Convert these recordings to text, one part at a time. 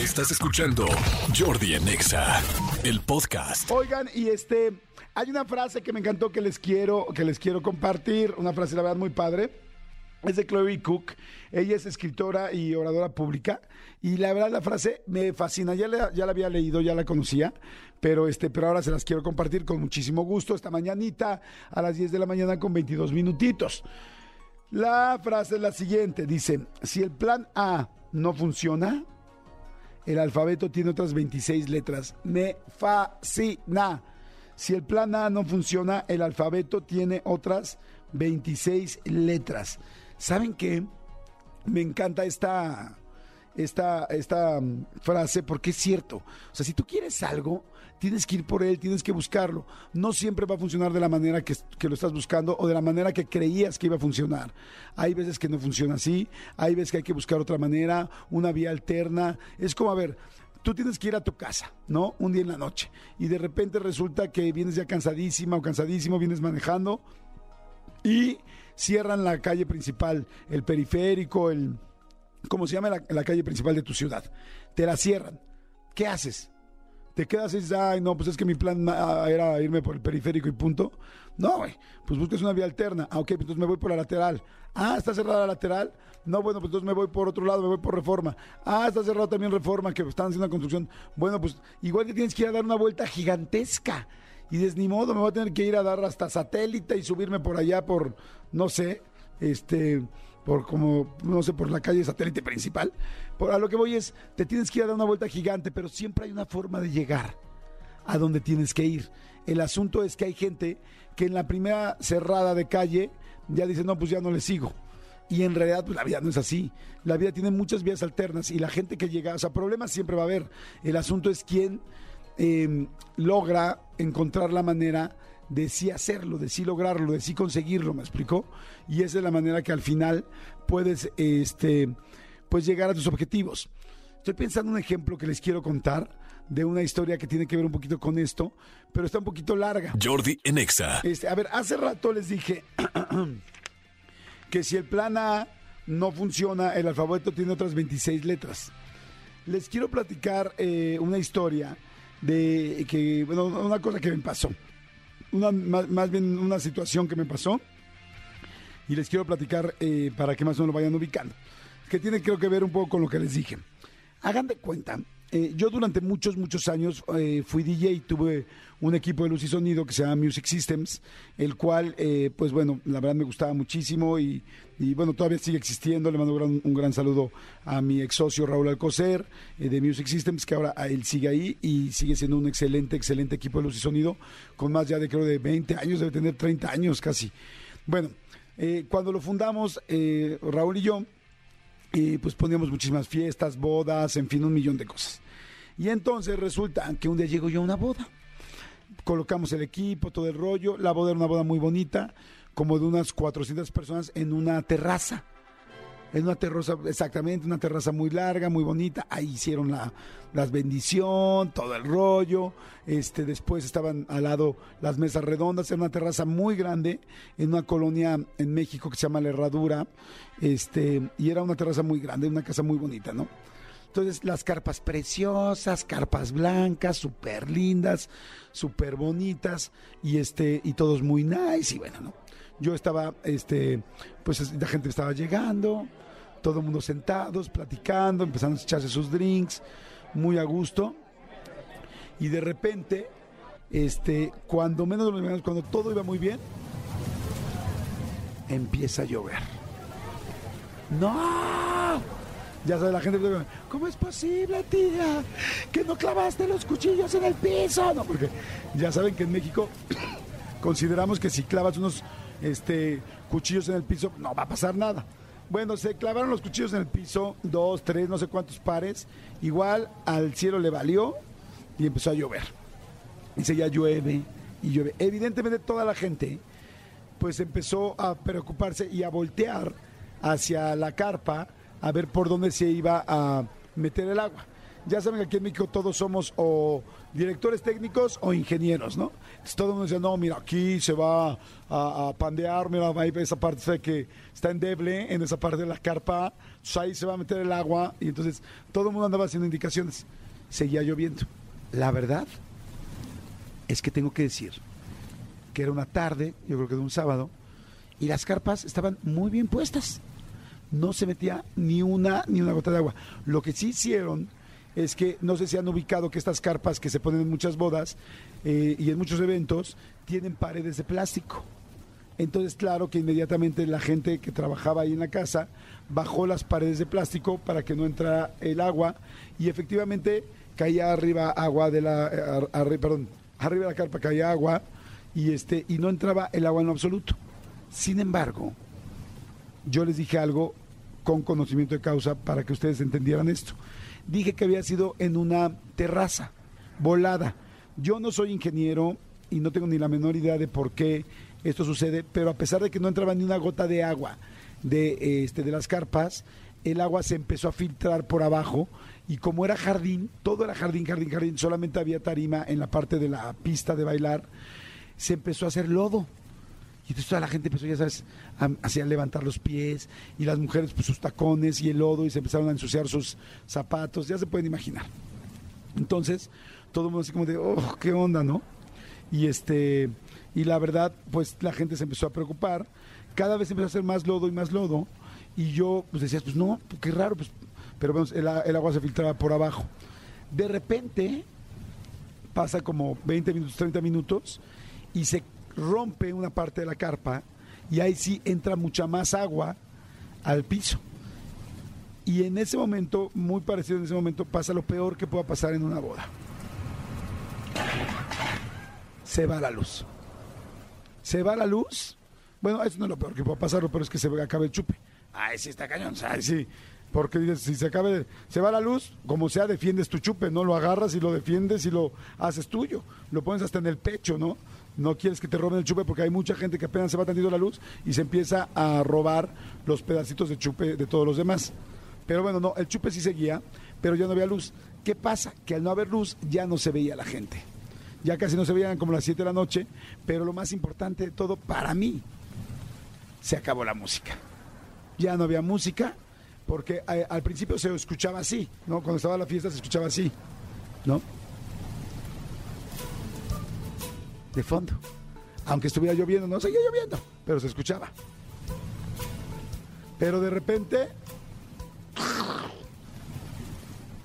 Estás escuchando Jordi en Exa, el podcast. Oigan, y este, hay una frase que me encantó que les quiero, que les quiero compartir, una frase la verdad muy padre. Es de Chloe Cook. Ella es escritora y oradora pública. Y la verdad, la frase me fascina. Ya la, ya la había leído, ya la conocía. Pero, este, pero ahora se las quiero compartir con muchísimo gusto. Esta mañanita, a las 10 de la mañana, con 22 minutitos. La frase es la siguiente: dice: Si el plan A no funciona, el alfabeto tiene otras 26 letras. Me fascina. Si el plan A no funciona, el alfabeto tiene otras 26 letras. ¿Saben qué? Me encanta esta, esta, esta mm, frase porque es cierto. O sea, si tú quieres algo, tienes que ir por él, tienes que buscarlo. No siempre va a funcionar de la manera que, que, lo estás buscando o de la manera que creías que iba a funcionar. Hay veces que no funciona así, hay veces que hay que buscar otra manera, una vía alterna. Es como, a ver, tú tienes que ir a tu casa, ¿no? Un día en la noche. Y de repente resulta que vienes ya cansadísima o cansadísimo, vienes manejando y cierran la calle principal, el periférico, el... ¿Cómo se llama la, calle principal de tu ciudad? Te la cierran. ¿Qué haces? te quedas y dices, ay, no, pues es que mi plan era irme por el periférico y punto. No, güey, pues busques una vía alterna. Ah, ok, pues entonces me voy por la lateral. Ah, está cerrada la lateral. No, bueno, pues entonces me voy por otro lado, me voy por reforma. Ah, está cerrado también reforma, que están haciendo una construcción. Bueno, pues igual que tienes que ir a dar una vuelta gigantesca. Y de ni modo, me voy a tener que ir a dar hasta satélite y subirme por allá por, no sé, este por como, no sé, por la calle satélite principal. Por, a lo que voy es, te tienes que ir a dar una vuelta gigante, pero siempre hay una forma de llegar a donde tienes que ir. El asunto es que hay gente que en la primera cerrada de calle ya dice, no, pues ya no le sigo. Y en realidad, pues la vida no es así. La vida tiene muchas vías alternas y la gente que llega, o sea, problemas siempre va a haber. El asunto es quién eh, logra encontrar la manera de sí hacerlo, de sí lograrlo, de sí conseguirlo, ¿me explicó? Y esa es la manera que al final puedes este, pues llegar a tus objetivos. Estoy pensando en un ejemplo que les quiero contar de una historia que tiene que ver un poquito con esto, pero está un poquito larga. Jordi Enexa. Este, a ver, hace rato les dije que si el plan A no funciona, el alfabeto tiene otras 26 letras. Les quiero platicar eh, una historia de que, bueno, una cosa que me pasó una, más, bien una situación que me pasó y les quiero platicar eh, para que más o menos lo vayan ubicando. Que tiene creo que ver un poco con lo que les dije. Hagan de cuenta eh, yo durante muchos, muchos años eh, fui DJ, tuve un equipo de luz y sonido que se llama Music Systems, el cual, eh, pues bueno, la verdad me gustaba muchísimo y, bueno, todavía sigue existiendo. Le mando un, un gran saludo a mi ex socio Raúl Alcocer de Music Systems, que ahora él sigue ahí y sigue siendo un excelente, excelente equipo de luz y sonido, con más ya de creo de 20 años, debe tener 30 años casi. Bueno, cuando lo fundamos, Raúl y yo, y pues poníamos muchísimas fiestas, bodas, en fin, un millón de cosas. Y entonces resulta que un día llego yo a una boda. Colocamos el equipo, todo el rollo. La boda era una boda muy bonita, como de unas 400 personas en una terraza. En una terraza, exactamente, una terraza muy larga, muy bonita. Ahí hicieron la, las bendición, todo el rollo. Este, después estaban al lado las mesas redondas. Era una terraza muy grande en una colonia en México que se llama La Herradura. Este, y era una terraza muy grande, una casa muy bonita, ¿no? Entonces, las carpas preciosas, carpas blancas, súper lindas, súper bonitas, y este, y todos muy nice, y bueno, ¿no? Yo estaba, este, pues la gente estaba llegando, todo el mundo sentados, platicando, empezando a echarse sus drinks, muy a gusto. Y de repente, este, cuando menos cuando todo iba muy bien, empieza a llover. ¡No! Ya sabe la gente, ¿cómo es posible, tía? Que no clavaste los cuchillos en el piso. No, porque ya saben que en México consideramos que si clavas unos este, cuchillos en el piso, no va a pasar nada. Bueno, se clavaron los cuchillos en el piso, dos, tres, no sé cuántos pares. Igual al cielo le valió y empezó a llover. Dice, ya llueve y llueve. Evidentemente toda la gente pues empezó a preocuparse y a voltear hacia la carpa a ver por dónde se iba a meter el agua. Ya saben que aquí en México todos somos o directores técnicos o ingenieros, ¿no? Entonces todo el mundo decía, no, mira, aquí se va a, a pandear, mira, ahí esa parte sé que está endeble, en esa parte de la carpa, entonces ahí se va a meter el agua, y entonces todo el mundo andaba haciendo indicaciones. Seguía lloviendo. La verdad es que tengo que decir que era una tarde, yo creo que de un sábado, y las carpas estaban muy bien puestas. No se metía ni una ni una gota de agua. Lo que sí hicieron es que no sé si han ubicado que estas carpas que se ponen en muchas bodas eh, y en muchos eventos tienen paredes de plástico. Entonces, claro que inmediatamente la gente que trabajaba ahí en la casa bajó las paredes de plástico para que no entrara el agua y efectivamente caía arriba agua de la, eh, perdón, arriba de la carpa caía agua y este y no entraba el agua en lo absoluto. Sin embargo, yo les dije algo con conocimiento de causa para que ustedes entendieran esto. Dije que había sido en una terraza volada. Yo no soy ingeniero y no tengo ni la menor idea de por qué esto sucede, pero a pesar de que no entraba ni una gota de agua de, este, de las carpas, el agua se empezó a filtrar por abajo y como era jardín, todo era jardín, jardín, jardín, solamente había tarima en la parte de la pista de bailar, se empezó a hacer lodo. Y entonces toda la gente empezó, ya sabes, a, levantar los pies y las mujeres pues sus tacones y el lodo y se empezaron a ensuciar sus zapatos, ya se pueden imaginar. Entonces, todo el mundo así como de, oh, qué onda, ¿no? Y este, y la verdad, pues la gente se empezó a preocupar, cada vez empezó a hacer más lodo y más lodo, y yo pues decía, pues no, pues, qué raro, pues, pero a- el agua se filtraba por abajo. De repente, pasa como 20 minutos, 30 minutos, y se rompe una parte de la carpa, y ahí sí entra mucha más agua al piso. Y en ese momento, muy parecido en ese momento, pasa lo peor que pueda pasar en una boda. Se va la luz. Se va la luz. Bueno, eso no es lo peor que pueda pasar, peor es que se acabe el chupe. Ay, sí está cañón. Ay, sí. Porque dices, si se acabe, se va la luz, como sea, defiendes tu chupe, ¿no? Lo agarras y lo defiendes y lo haces tuyo. Lo pones hasta en el pecho, ¿no? No quieres que te roben el chupe porque hay mucha gente que apenas se va tantito la luz y se empieza a robar los pedacitos de chupe de todos los demás. Pero bueno, no, el chupe sí seguía, pero ya no había luz. ¿Qué pasa? Que al no haber luz ya no se veía la gente. Ya casi no se veían como las 7 de la noche, pero lo más importante de todo para mí, se acabó la música. Ya no había música, porque eh, al principio se escuchaba así, ¿no? Cuando estaba la fiesta se escuchaba así, ¿no? De fondo. Aunque estuviera lloviendo, no seguía lloviendo, pero se escuchaba. Pero de repente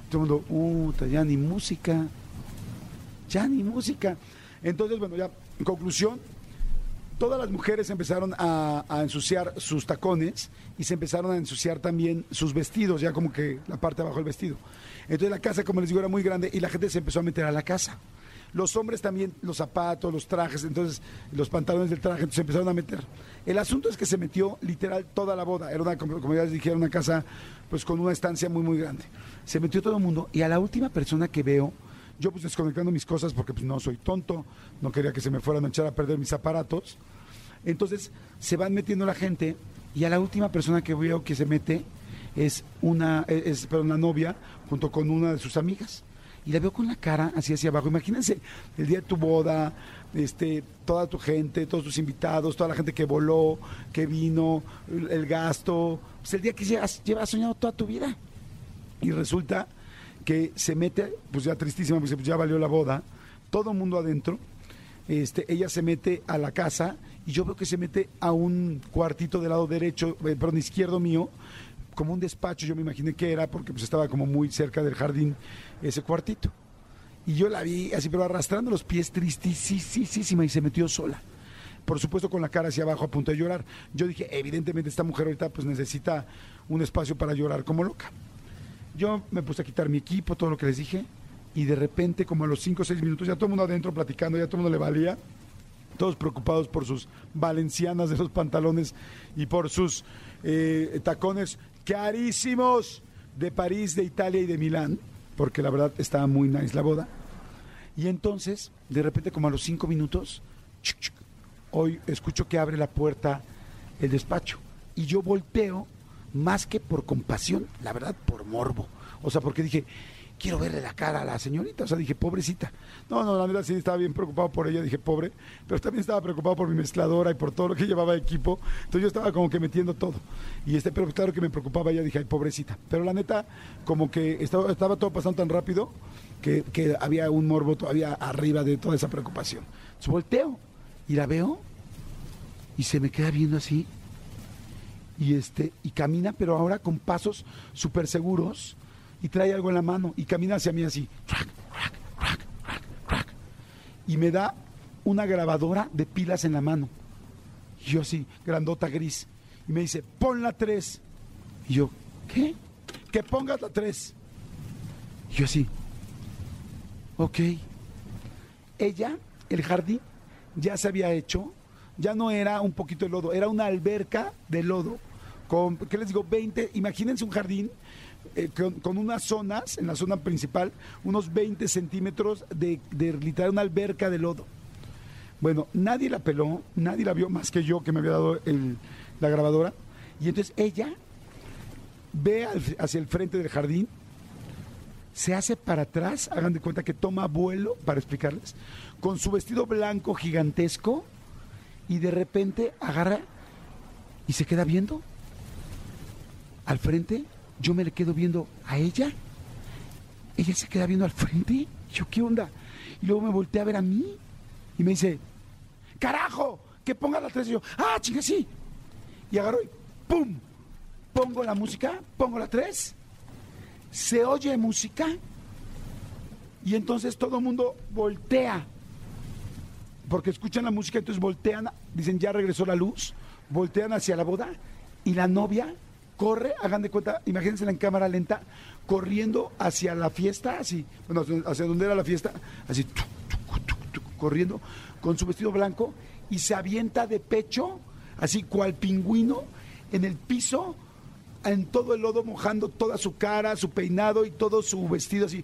todo el mundo, "Uta, ya ni música, ya ni música. Entonces, bueno, ya, en conclusión, todas las mujeres empezaron a, a ensuciar sus tacones y se empezaron a ensuciar también sus vestidos, ya como que la parte de abajo del vestido. Entonces la casa, como les digo, era muy grande y la gente se empezó a meter a la casa. Los hombres también, los zapatos, los trajes, entonces los pantalones del traje, entonces empezaron a meter. El asunto es que se metió literal toda la boda. Era una, como ya les dije, era una casa pues con una estancia muy, muy grande. Se metió todo el mundo y a la última persona que veo, yo pues desconectando mis cosas porque pues no soy tonto, no quería que se me fueran a echar a perder mis aparatos. Entonces se van metiendo la gente y a la última persona que veo que se mete es una, es, perdón, novia junto con una de sus amigas. Y la veo con la cara así hacia abajo. Imagínense el día de tu boda, este, toda tu gente, todos tus invitados, toda la gente que voló, que vino, el, gasto. Pues el día que llevas, soñado toda tu vida. Y resulta que se mete, pues ya tristísima, pues ya valió la boda, todo el mundo adentro. Este, ella se mete a la casa y yo veo que se mete a un cuartito del lado derecho, eh, perdón, izquierdo mío, como un despacho, yo me imaginé que era, porque pues estaba como muy cerca del jardín ese cuartito. Y yo la vi así, pero arrastrando los pies tristísima y se metió sola. Por supuesto con la cara hacia abajo a punto de llorar. Yo dije, evidentemente esta mujer ahorita pues necesita un espacio para llorar como loca. Yo me puse a quitar mi equipo, todo lo que les dije, y de repente, como a los 5 o 6 minutos, ya todo el mundo adentro platicando, ya todo el mundo le valía, todos preocupados por sus valencianas de los pantalones y por sus eh, tacones carísimos de París, de Italia y de Milán, porque la verdad estaba muy nice la boda. Y entonces, de repente, como a los 5 minutos, hoy escucho que abre la puerta el despacho. Y yo volteo, más que por compasión, la verdad, por morbo. O sea, porque dije, quiero verle la cara a la señorita. O sea, dije, pobrecita. No, no, la verdad sí estaba bien preocupado por ella, dije, pobre. Pero también estaba preocupado por mi mezcladora y por todo lo que llevaba de equipo. Entonces yo estaba como que metiendo todo. Y este, pero claro que me preocupaba ella, dije, ay, pobrecita. Pero la neta, como que estaba, estaba todo pasando tan rápido que, que había un morbo todavía arriba de toda esa preocupación. Entonces volteo y la veo y se me queda viendo así y este y camina pero ahora con pasos súper seguros y trae algo en la mano y camina hacia mí así rac, rac, rac, rac, rac. y me da una grabadora de pilas en la mano y yo así grandota gris y me dice pon la 3 y yo ¿qué? que pongas la 3 y yo así ok ella el jardín ya se había hecho ya no era un poquito de lodo, era una alberca de lodo. Con, ¿qué les digo? 20, imagínense un jardín eh, con, unas zonas, en la zona principal, unos 20 centímetros de, de literal una alberca de lodo. Bueno, nadie la peló, nadie la vio más que yo que me había dado la grabadora. Y entonces ella ve hacia el frente del jardín, se hace para atrás, hagan de cuenta que toma vuelo, para explicarles, con su vestido blanco gigantesco y de repente agarra y se queda viendo al frente. Yo me le quedo viendo a ella. Ella se queda viendo al frente. Yo, ¿qué onda? Y luego me volteé a ver a mí y me dice, carajo, que ponga la tres. Y yo, ah, chinga, sí. Y agarro y ¡pum! Pongo la música, pongo la tres. Se oye música y entonces todo el mundo voltea porque escuchan la música, entonces voltean, dicen ya regresó la luz, voltean hacia la boda y la novia corre, hagan de cuenta, imagínense en cámara lenta, corriendo hacia la fiesta, así, bueno, hacia- donde era la fiesta, así, corriendo con su vestido blanco y se avienta de pecho, así cual pingüino, en el piso, en todo el lodo, mojando toda su cara, su peinado y todo su vestido así,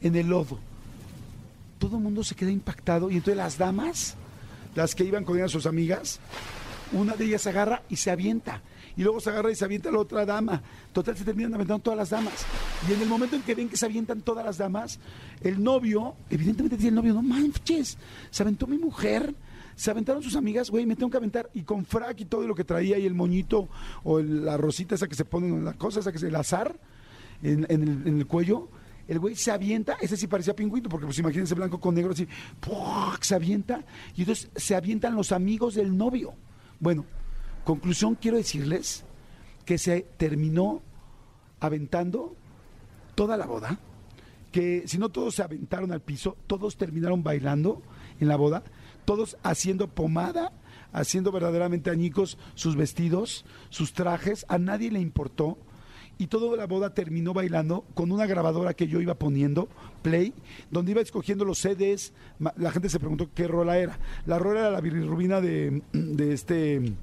en el lodo. Todo el mundo se queda impactado y entonces las damas, las que iban con ella, sus amigas, una de ellas se agarra y se avienta. Y luego se agarra y se avienta la otra dama. Total, se terminan aventando todas las damas. Y en el momento en que ven que se avientan todas las damas, el novio, evidentemente dice el novio, no manches, se aventó mi mujer, se aventaron sus amigas, güey, me tengo que aventar. Y con frac y todo lo que traía y el moñito o el- la rosita esa que se pone, la cosa esa que se, el azar en, el, cuello, el güey se avienta, ese sí parecía pingüino, porque pues imagínense blanco con negro así, ¡puac! se avienta, y entonces se avientan los amigos del novio. Bueno, conclusión quiero decirles que se terminó aventando toda la boda, que si no todos se aventaron al piso, todos terminaron bailando en la boda, todos haciendo pomada, haciendo verdaderamente añicos sus vestidos, sus trajes, a nadie le importó. Y toda la boda terminó bailando con una grabadora que yo iba poniendo, play, donde iba escogiendo los CDs. La gente se preguntó qué rola era. La rola era la bilirrubina de, de este,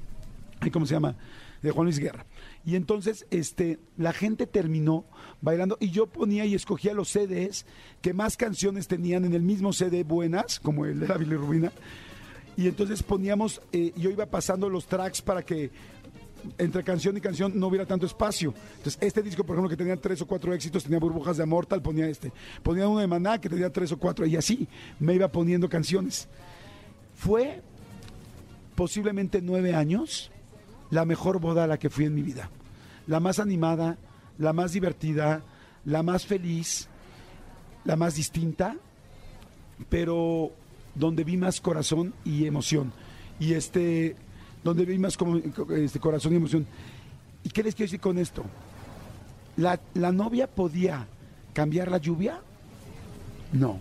¿cómo se llama? De Juan Luis Guerra. Y entonces este, la gente terminó bailando y yo ponía y escogía los CDs que más canciones tenían en el mismo CD buenas, como el de la bilirrubina. Y entonces poníamos, eh, yo iba pasando los tracks para que entre canción y canción no hubiera tanto espacio. Entonces, este disco, por ejemplo, que tenía tres o cuatro éxitos, tenía burbujas de Amortal, ponía este. Ponía uno de Maná, que tenía tres o cuatro, y así me iba poniendo canciones. Fue posiblemente nueve años la mejor boda a la que fui en mi vida. La más animada, la más divertida, la más feliz, la más distinta, pero donde vi más corazón y emoción. Y este, donde vi más como, este, corazón y emoción. ¿Y qué les quiero decir con esto? ¿La, la novia podía cambiar la lluvia? No.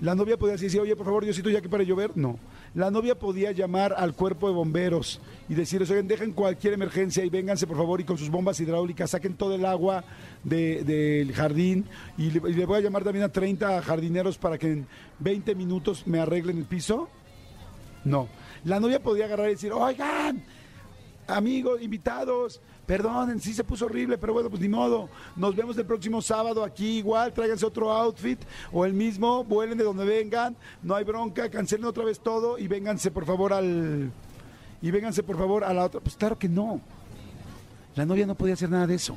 La novia podía decir, oye, por favor, Diosito, ya que para llover. No. La novia podía llamar al cuerpo de bomberos y decirles, oigan, dejen cualquier emergencia y vénganse, por favor, y con sus bombas hidráulicas saquen todo el agua de- del jardín. Y le, y le voy a llamar también a 30 jardineros para que en 20 minutos me arreglen el piso. No. La novia podía agarrar y decir, oigan, amigos, invitados, perdonen, sí se puso horrible, pero bueno, pues ni modo. Nos vemos el próximo sábado aquí igual, tráiganse otro outfit o el mismo, vuelen de donde vengan, no hay bronca, cancelen otra vez todo y vénganse por favor al y vénganse por favor a la otra. Pues claro que no. La novia no podía hacer nada de eso.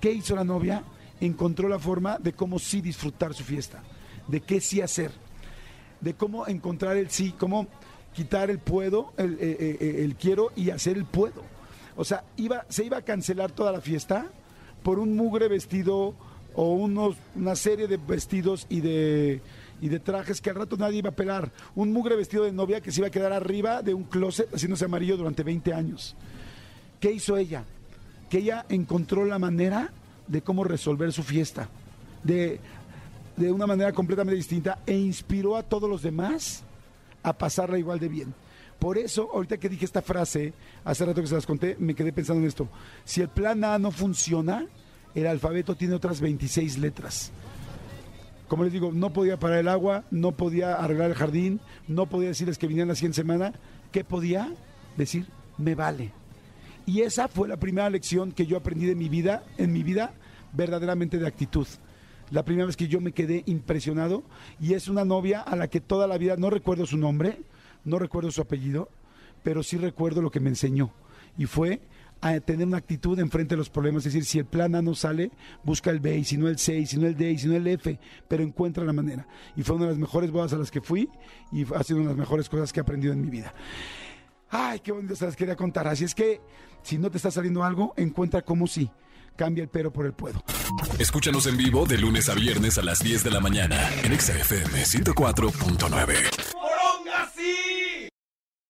¿Qué hizo la novia? Encontró la forma de cómo sí disfrutar su fiesta, de qué sí hacer, de cómo encontrar el sí, cómo quitar el puedo, el, eh, eh, eh, el quiero y hacer el puedo. O sea, iba, se iba a cancelar toda la fiesta por un mugre vestido o unos, una serie de vestidos y de, y de trajes que al rato nadie iba a pelar. Un mugre vestido de novia que se iba a quedar arriba de un closet haciéndose amarillo durante 20 años. ¿Qué hizo ella? Que ella encontró la manera de cómo resolver su fiesta, de, de una manera completamente distinta e inspiró a todos los demás a pasarla igual de bien. Por eso, ahorita que dije esta frase, hace rato que se las conté, me quedé pensando en esto. Si el plan A no funciona, el alfabeto tiene otras 26 letras. Como les digo, no podía parar el agua, no podía arreglar el jardín, no podía decirles que vinieran la siguiente semana. ¿Qué podía? Decir, me vale. Y esa fue la primera lección que yo aprendí de mi vida, en mi vida, verdaderamente de actitud. La primera vez que yo me quedé impresionado y es una novia a la que toda la vida, no recuerdo su nombre, no recuerdo su apellido, pero sí recuerdo lo que me enseñó. Y fue a tener una actitud enfrente de los problemas, es decir, si el plan A no sale, busca el B, y si no el C, y si no el D, y si no el F, pero encuentra la manera. Y fue una de las mejores bodas a las que fui y ha sido una de las mejores cosas que he aprendido en mi vida. Ay, qué bonito se las quería contar. Así es que, si no te está saliendo algo, encuentra cómo sí. Cambia el pero por el puedo. Escúchanos en vivo de lunes a viernes a las 10 de la mañana en XFM 104.9.